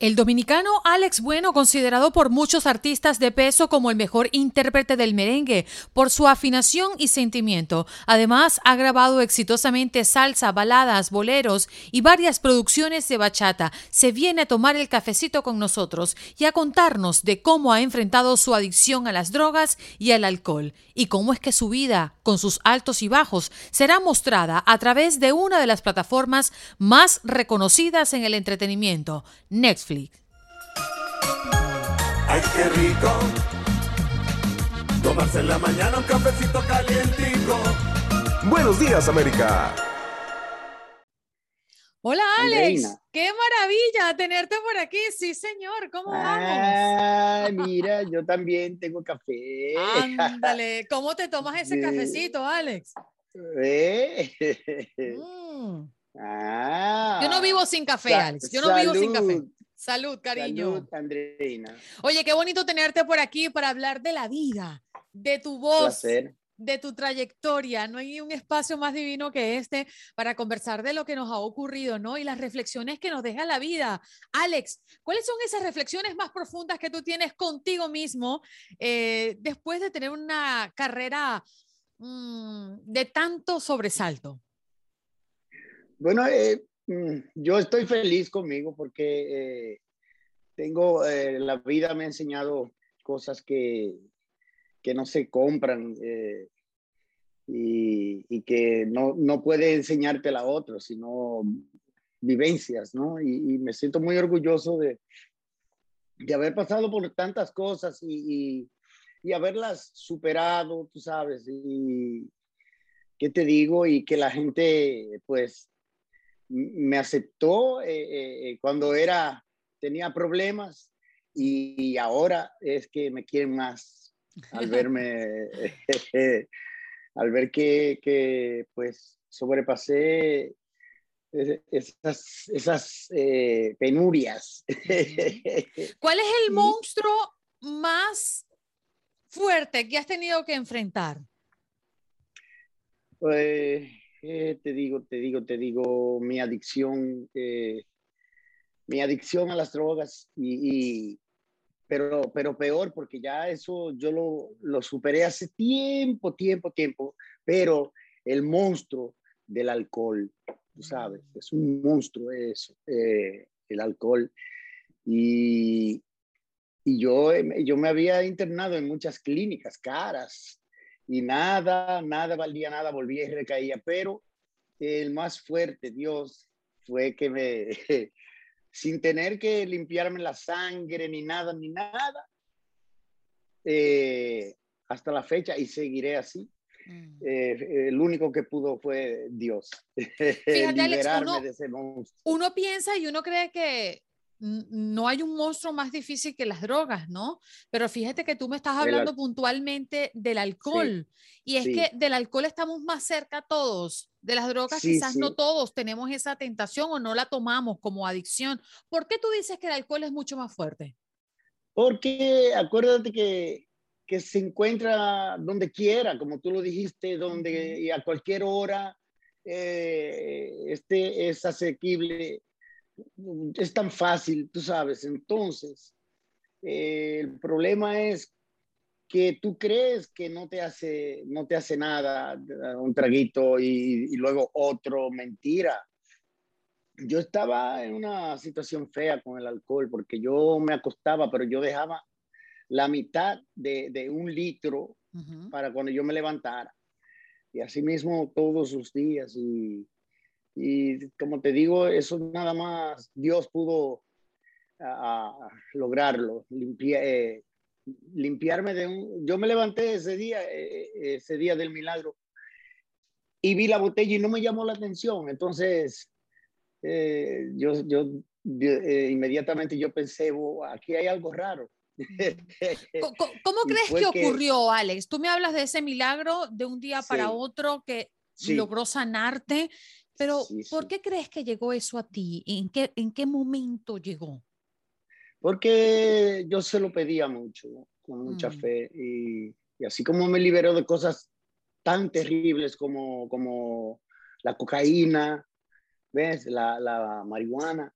El dominicano Alex Bueno, considerado por muchos artistas de peso como el mejor intérprete del merengue por su afinación y sentimiento. Además, ha grabado exitosamente salsa, baladas, boleros y varias producciones de bachata. Se viene a tomar el cafecito con nosotros y a contarnos de cómo ha enfrentado su adicción a las drogas y al alcohol y cómo es que su vida, con sus altos y bajos, será mostrada a través de una de las plataformas más reconocidas en el entretenimiento, Netflix. Ay, qué rico. Tomarse en la mañana un cafecito calientico. Buenos días, América. Hola Alex, qué maravilla tenerte por aquí. Sí, señor, ¿cómo vamos? Ah, mira, yo también tengo café. Ándale, ¿cómo te tomas ese cafecito, Alex? ¿Eh? Mm. Ah, yo no vivo sin café, Alex. Yo no vivo sin café. Salud, cariño. Salud, Andreina. Oye, qué bonito tenerte por aquí para hablar de la vida, de tu voz, de tu trayectoria. No hay un espacio más divino que este para conversar de lo que nos ha ocurrido, ¿no? Y las reflexiones que nos deja la vida. Alex, ¿cuáles son esas reflexiones más profundas que tú tienes contigo mismo eh, después de tener una carrera mm, de tanto sobresalto? Bueno, eh, yo estoy feliz conmigo porque eh, tengo, eh, la vida me ha enseñado cosas que, que no se compran eh, y, y, que no, no puede enseñarte la otra, sino vivencias, ¿no? Y, me siento muy orgulloso de, de, haber pasado por tantas cosas y, y, haberlas superado, tú sabes, y qué te digo, y que la gente, pues, me aceptó eh, eh, eh, cuando era, tenía problemas y, ahora es que me quieren más al verme, al ver que, que, pues sobrepasé esas, esas penurias. ¿Cuál es el monstruo más fuerte que has tenido que enfrentar? Pues eh, te digo, te digo, te digo, mi adicción, eh, mi adicción a las drogas, y, pero, pero peor, porque ya eso yo lo, lo superé hace tiempo, tiempo, tiempo, pero el monstruo del alcohol, tú sabes, es un monstruo eso, eh, el alcohol. Y, y yo, yo me había internado en muchas clínicas caras, y nada, nada valía nada, volvía y recaía, pero el más fuerte, Dios, fue que me, sin tener que limpiarme la sangre ni nada, ni nada, eh, hasta la fecha y seguiré así. Mm. Eh, el único que pudo fue Dios. Fíjate, Alex, uno piensa y uno cree que no hay un monstruo más difícil que las drogas, ¿no? Pero fíjate que tú me estás hablando puntualmente del alcohol. y es que del alcohol estamos más cerca todos. De las drogas quizás no todos tenemos esa tentación o no la tomamos como adicción. ¿Por qué tú dices que el alcohol es mucho más fuerte? Porque acuérdate que, que se encuentra donde quiera, como tú lo dijiste, donde y a cualquier hora eh, este es asequible es tan fácil, tú sabes. Entonces, eh, el problema es que tú crees que no te hace, no te hace nada, un traguito y, luego otro, mentira. Yo estaba en una situación fea con el alcohol porque yo me acostaba, pero yo dejaba la mitad de, un litro para cuando yo me levantara. Y así mismo todos los días. Y y como te digo, eso nada más Dios pudo lograrlo, eh, limpiarme de un... Yo me levanté ese día, eh, ese día del milagro, y vi la botella y no me llamó la atención. Entonces, eh, yo, yo eh, inmediatamente yo pensé, aquí hay algo raro. ¿Cómo, crees que ocurrió, Alex? Tú me hablas de ese milagro de un día para otro que logró sanarte, pero ¿por qué crees que llegó eso a ti? ¿En qué, en qué momento llegó? Porque yo se lo pedía mucho, con mucha mm. fe, y, y, así como me liberó de cosas tan terribles como, como la cocaína, ¿ves? La, la marihuana.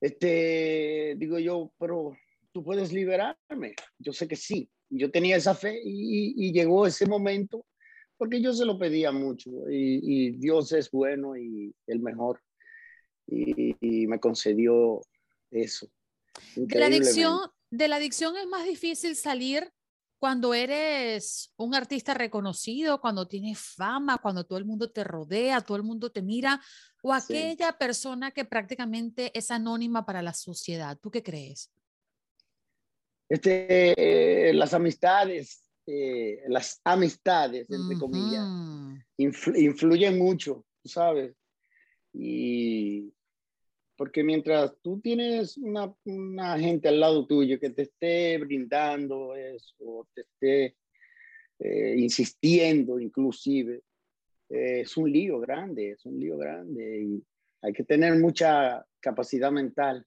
Este, digo yo, pero tú puedes liberarme. Yo sé que sí. Yo tenía esa fe y, llegó ese momento porque yo se lo pedía mucho y, Dios es bueno y el mejor y, me concedió eso. De la, adicción, de la adicción es más difícil salir cuando eres un artista reconocido, cuando tienes fama, cuando todo el mundo te rodea, todo el mundo te mira, o aquella persona que prácticamente es anónima para la sociedad. ¿Tú qué crees? Este, las amistades, eh, las amistades, entre comillas, influyen mucho, ¿sabes? Y porque mientras tú tienes una, una, gente al lado tuyo que te esté brindando eso, te esté eh, insistiendo inclusive, eh, es un lío grande, es un lío grande y hay que tener mucha capacidad mental,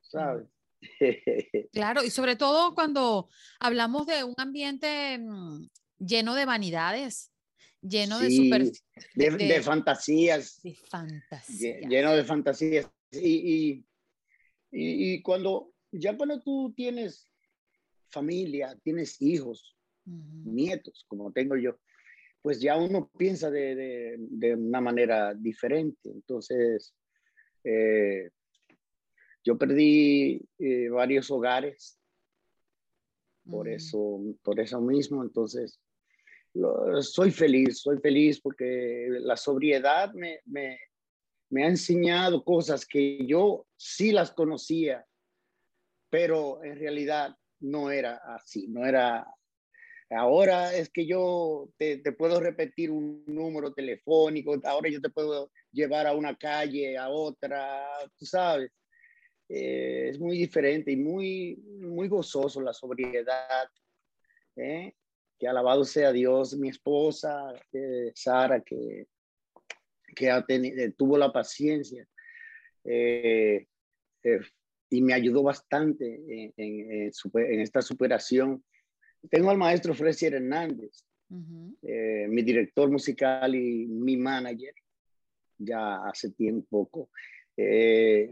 ¿sabes? Claro, y sobre todo cuando hablamos de un ambiente mm, lleno de vanidades, lleno de, super, de, fantasías. De fantasías. Lleno de fantasías. Y, y, cuando, ya cuando tú tienes familia, tienes hijos, nietos, como tengo yo, pues ya uno piensa de, de, una manera diferente. Entonces, eh, yo perdí eh, varios hogares por mm. eso, por eso mismo. Entonces, soy feliz, soy feliz porque la sobriedad me, me, me ha enseñado cosas que yo sí las conocía, pero en realidad no era así, no era... Ahora es que yo te, te, puedo repetir un número telefónico, ahora yo te puedo llevar a una calle, a otra, tú sabes. Eh, es muy diferente y muy, muy gozoso la sobriedad. ¿eh? Que alabado sea Dios, mi esposa, eh, Sara, que que ha tenido, eh, tuvo la paciencia eh, eh, y me ayudó bastante en, en, esta superación. Tengo al maestro Fresier Hernández, mi director musical y mi manager, ya hace tiempo,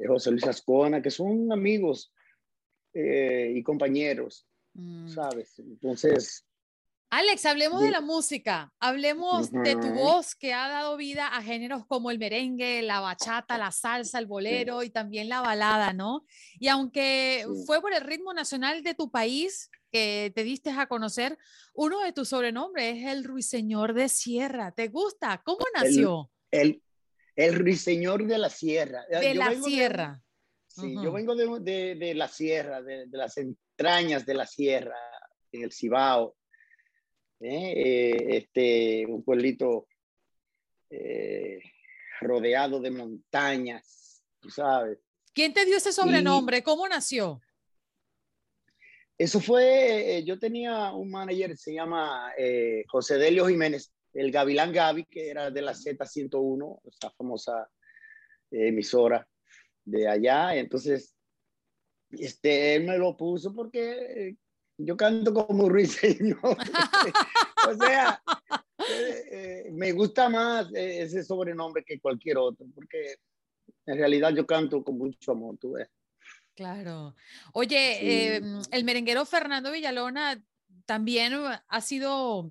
José Luis Ascona, que son amigos y compañeros, mm. ¿sabes? Entonces, Alex, hablemos de la música, hablemos de tu voz que ha dado vida a géneros como el merengue, la bachata, la salsa, el bolero y también la balada, ¿no? Y aunque fue por el ritmo nacional de tu país que te diste a conocer, uno de tus sobrenombres es el Ruiseñor de Sierra. ¿Te gusta? ¿Cómo nació? El, el, Ruiseñor de la Sierra. De la Sierra. sí, yo vengo de, de, la Sierra, de, de las entrañas de la Sierra, en el Cibao ¿eh? Eh, este, un pueblito eh, rodeado de montañas, tú sabes. ¿Quién te dio ese sobrenombre? ¿Cómo nació? Eso fue, yo tenía un manager, se llama José Delio Jiménez, el Gavilán Gavi, que era de la Z101, esa famosa emisora de allá. Entonces, este, él me lo puso porque yo canto como ruiseñor. o sea, eh, eh, me gusta más eh, ese sobrenombre que cualquier otro, porque en realidad yo canto con mucho amor, tú ves. Claro. Oye, em, el merenguero Fernando Villalona también ha sido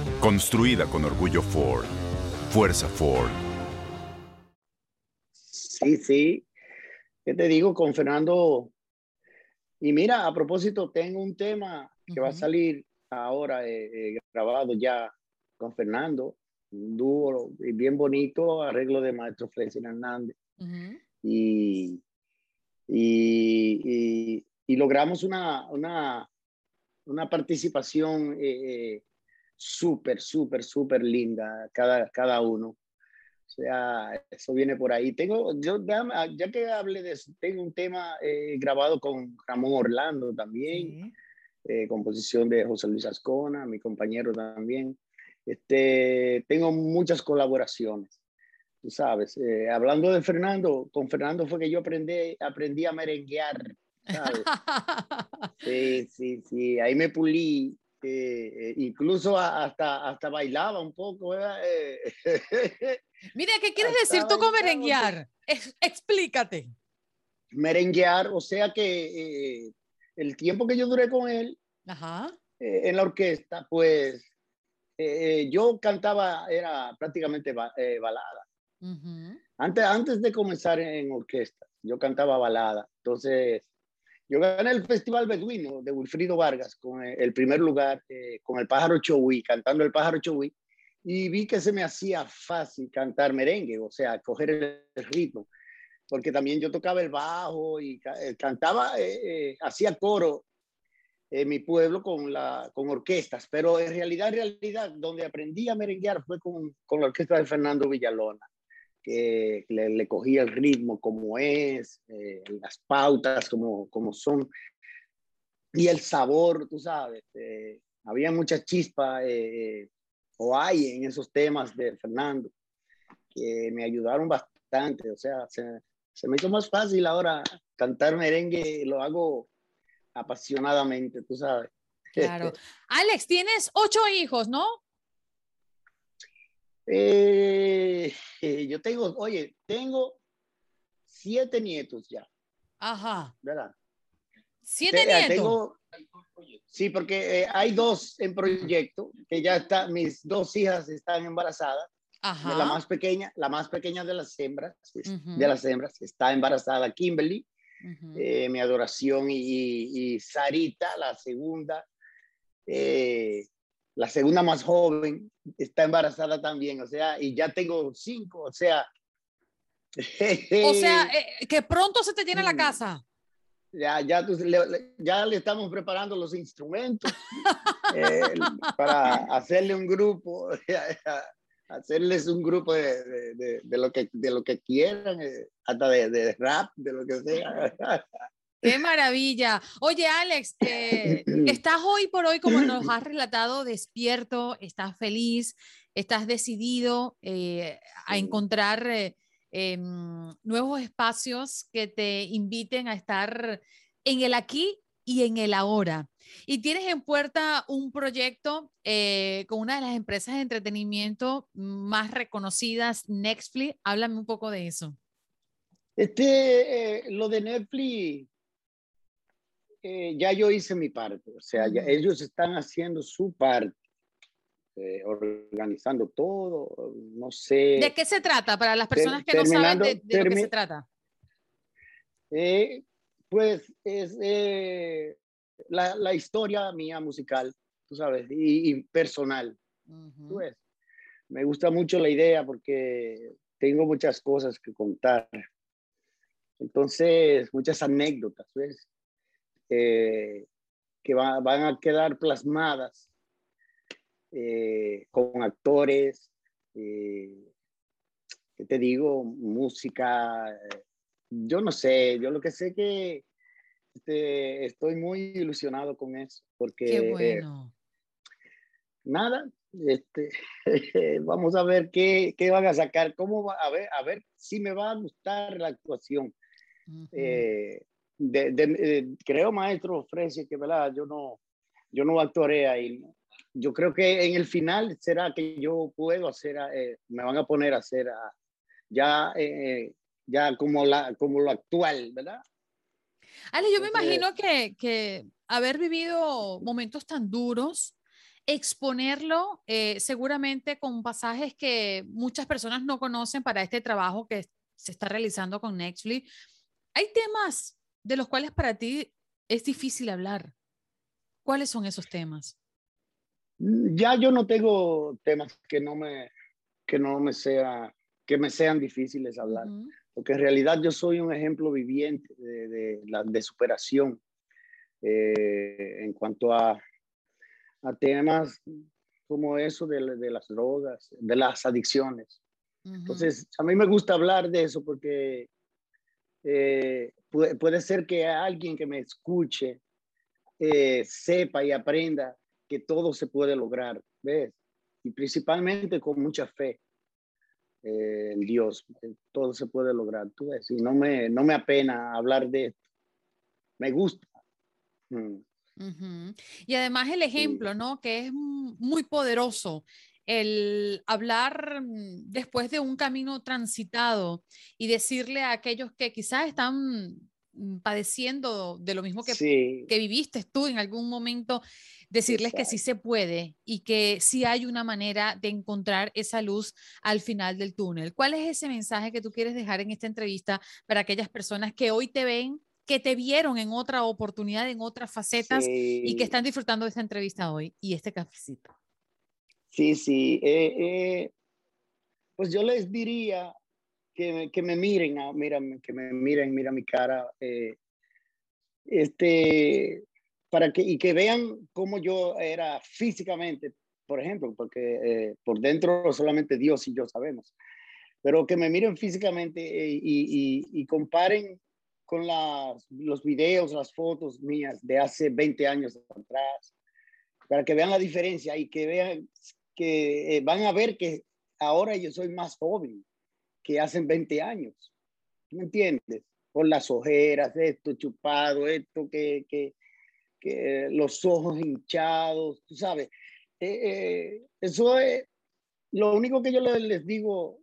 Construida con orgullo Ford. Fuerza Ford. Sí, sí. ¿Qué te digo? Con Fernando Y mira, a propósito, tengo un tema que va a salir ahora eh, eh, grabado ya con Fernando, un dúo bien bonito, arreglo de maestro Flesin Hernández. y, y, y, logramos una, una, una participación eh, súper, súper, súper linda cada, cada uno. O sea, eso viene por ahí. Tengo, yo ya, que hablé de eso, tengo un tema grabado con Ramón Orlando también. Eh, composición de José Luis Ascona, mi compañero también. Este, tengo muchas colaboraciones, tú sabes. Eh, hablando de Fernando, con Fernando fue que yo aprendí, aprendí a merenguear, ¿sabes? Sí, sí, sí, ahí me pulí. Eh, incluso hasta, hasta bailaba un poco. Mira, ¿qué quieres decir tú con merenguear? explícate. Merenguear, o sea que el tiempo que yo duré con él eh, en la orquesta, pues eh, yo cantaba, era prácticamente eh, balada. antes, antes de comenzar en orquesta, yo cantaba balada. Entonces, yo gané el Festival Beduino de Wilfrido Vargas con el primer lugar, con el pájaro Chowi, cantando el pájaro Chowi, y vi que se me hacía fácil cantar merengue, o sea, coger el ritmo porque también yo tocaba el bajo y eh, cantaba, eh, eh, hacía coro en mi pueblo con, la, con orquestas, pero en realidad, en realidad, donde aprendí a merenguear fue con, con la orquesta de Fernando Villalona, que le, le cogía el ritmo como es, las pautas como, como son, y el sabor, tú sabes, había mucha chispa, o hay en esos temas de Fernando, que me ayudaron bastante, o sea, se, se me hizo más fácil ahora cantar merengue, lo hago apasionadamente, tú sabes. Claro. Alex, tienes ocho hijos, ¿no? Eh, yo tengo, oye, tengo siete nietos ya. Ajá. ¿Verdad? Siete eh, nietos. sí, porque eh, hay dos en proyecto, que ya está, mis dos hijas están embarazadas la más pequeña, la más pequeña de las hembras, de las hembras, está embarazada Kimberly, eh, mi adoración y, Sarita, la segunda, eh, la segunda más joven, está embarazada también, o sea, y ya tengo cinco, o sea. o sea, eh, que pronto se te llena la casa. Ya, ya, le, ya le estamos preparando los instrumentos para hacerle un grupo. hacerles un grupo de, de, de, lo, que, de lo que quieran, eh, hasta de, rap, de lo que sea. Qué maravilla. Oye, Alex, eh, estás hoy por hoy, como nos has relatado, despierto, estás feliz, estás decidido eh, a encontrar em, nuevos espacios que te inviten a estar en el aquí y en el ahora. Y tienes en puerta un proyecto eh, con una de las empresas de entretenimiento más reconocidas, Netflix. Háblame un poco de eso. Este, eh, lo de Netflix, eh, ya yo hice mi parte, o sea, ya ellos están haciendo su parte, organizando todo, no sé. ¿De qué se trata? Para las personas que no saben de, de qué se trata. pues es la, la, historia mía musical, tú sabes, y, personal. pues, me gusta mucho la idea porque tengo muchas cosas que contar. Entonces, muchas anécdotas, ¿ves? Eh, que van a quedar plasmadas eh, con actores, eh, ¿qué te digo? Música, yo no sé, yo lo que sé que este, estoy muy ilusionado con eso, porque... Qué bueno. nada, este, vamos a ver qué, qué, van a sacar, cómo va, a ver, a ver si me va a gustar la actuación. Eh, de, eh, creo, maestro Fresi, que ¿verdad? yo no, yo no actuaré ahí. Yo creo que en el final será que yo puedo hacer, eh, me van a poner a hacer ya, ya como, la, como lo actual, ¿verdad? Ale, yo me imagino que, que haber vivido momentos tan duros, exponerlo eh, seguramente con pasajes que muchas personas no conocen para este trabajo que se está realizando con Netflix. Hay temas de los cuales para ti es difícil hablar. ¿Cuáles son esos temas? Mm, ya yo no tengo temas que no me, que no me, sea, que me sean difíciles hablar, porque en realidad yo soy un ejemplo viviente de, de, superación eh, en cuanto a, a, temas como eso de, de, las drogas, de las adicciones. Entonces, a mí me gusta hablar de eso porque eh, puede, puede, ser que alguien que me escuche eh, sepa y aprenda que todo se puede lograr, ¿ves? Y principalmente con mucha fe eh, en Dios, todo se puede lograr, tú ves, y no me, no me apena hablar de esto, me gusta. Mm. Y además el ejemplo, ¿no? Que es muy poderoso el hablar mm, después de un camino transitado y decirle a aquellos que quizás están mm, padeciendo de lo mismo que, que viviste tú en algún momento, decirles que sí se puede y que sí hay una manera de encontrar esa luz al final del túnel. ¿Cuál es ese mensaje que tú quieres dejar en esta entrevista para aquellas personas que hoy te ven, que te vieron en otra oportunidad, en otras facetas y que están disfrutando de esta entrevista hoy y este cafecito? Sí, sí. Eh, eh, pues yo les diría que, que me miren, ah, mira, que me miren, mira mi cara. Eh, este, para que, y que vean cómo yo era físicamente, por ejemplo, porque por dentro solamente Dios y yo sabemos, pero que me miren físicamente y, y, y comparen con las, los videos, las fotos mías de hace 20 años atrás, para que vean la diferencia y que vean que eh, van a ver que ahora yo soy más joven que hace 20 años. ¿Me entiendes? Por las ojeras, esto chupado, esto que, que, que los ojos hinchados, tú sabes. Eh, eh, eso es, lo único que yo les, digo,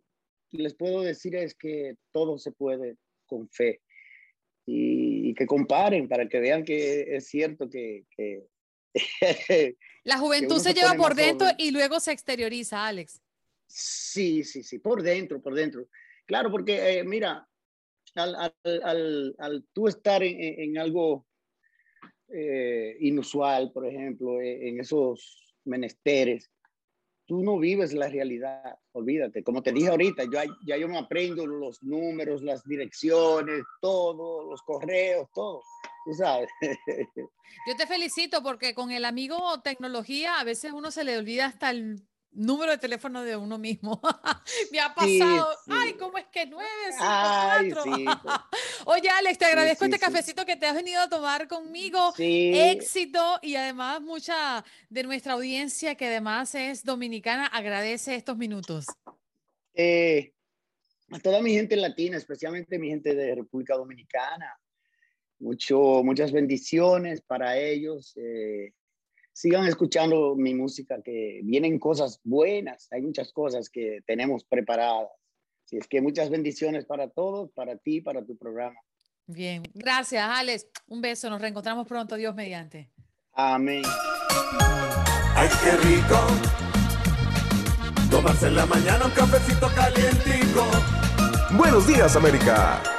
les puedo decir es que todo se puede con fe y, y que comparen para que vean que es cierto que, que La juventud se, lleva por dentro y luego se exterioriza, Alex. Sí, sí, sí, por dentro, por dentro. Claro, porque eh, mira, al, al, al, tú estar en, en algo eh, inusual, por ejemplo, eh, en esos menesteres, tú no vives la realidad, olvídate. Como te dije ahorita, yo, ya yo me aprendo los números, las direcciones, todo, los correos, todo. Tú sabes. Yo te felicito porque con el amigo tecnología a veces uno se le olvida hasta el número de teléfono de uno mismo. Me ha pasado. Ay, ¿cómo es que 954? Sí, Oye, Alex, te agradezco este cafecito que te has venido a tomar conmigo. Éxito y además mucha de nuestra audiencia que además es dominicana agradece estos minutos. Eh, a toda mi gente latina, especialmente mi gente de República Dominicana, mucho, muchas bendiciones para ellos. Eh, sigan escuchando mi música, que vienen cosas buenas, hay muchas cosas que tenemos preparadas. Así es que muchas bendiciones para todos, para ti, para tu programa. Bien, gracias Alex. Un beso, nos reencontramos pronto, Dios mediante. Amén. Ay, qué rico. Tomarse en la mañana un cafecito calientico. Buenos días, América.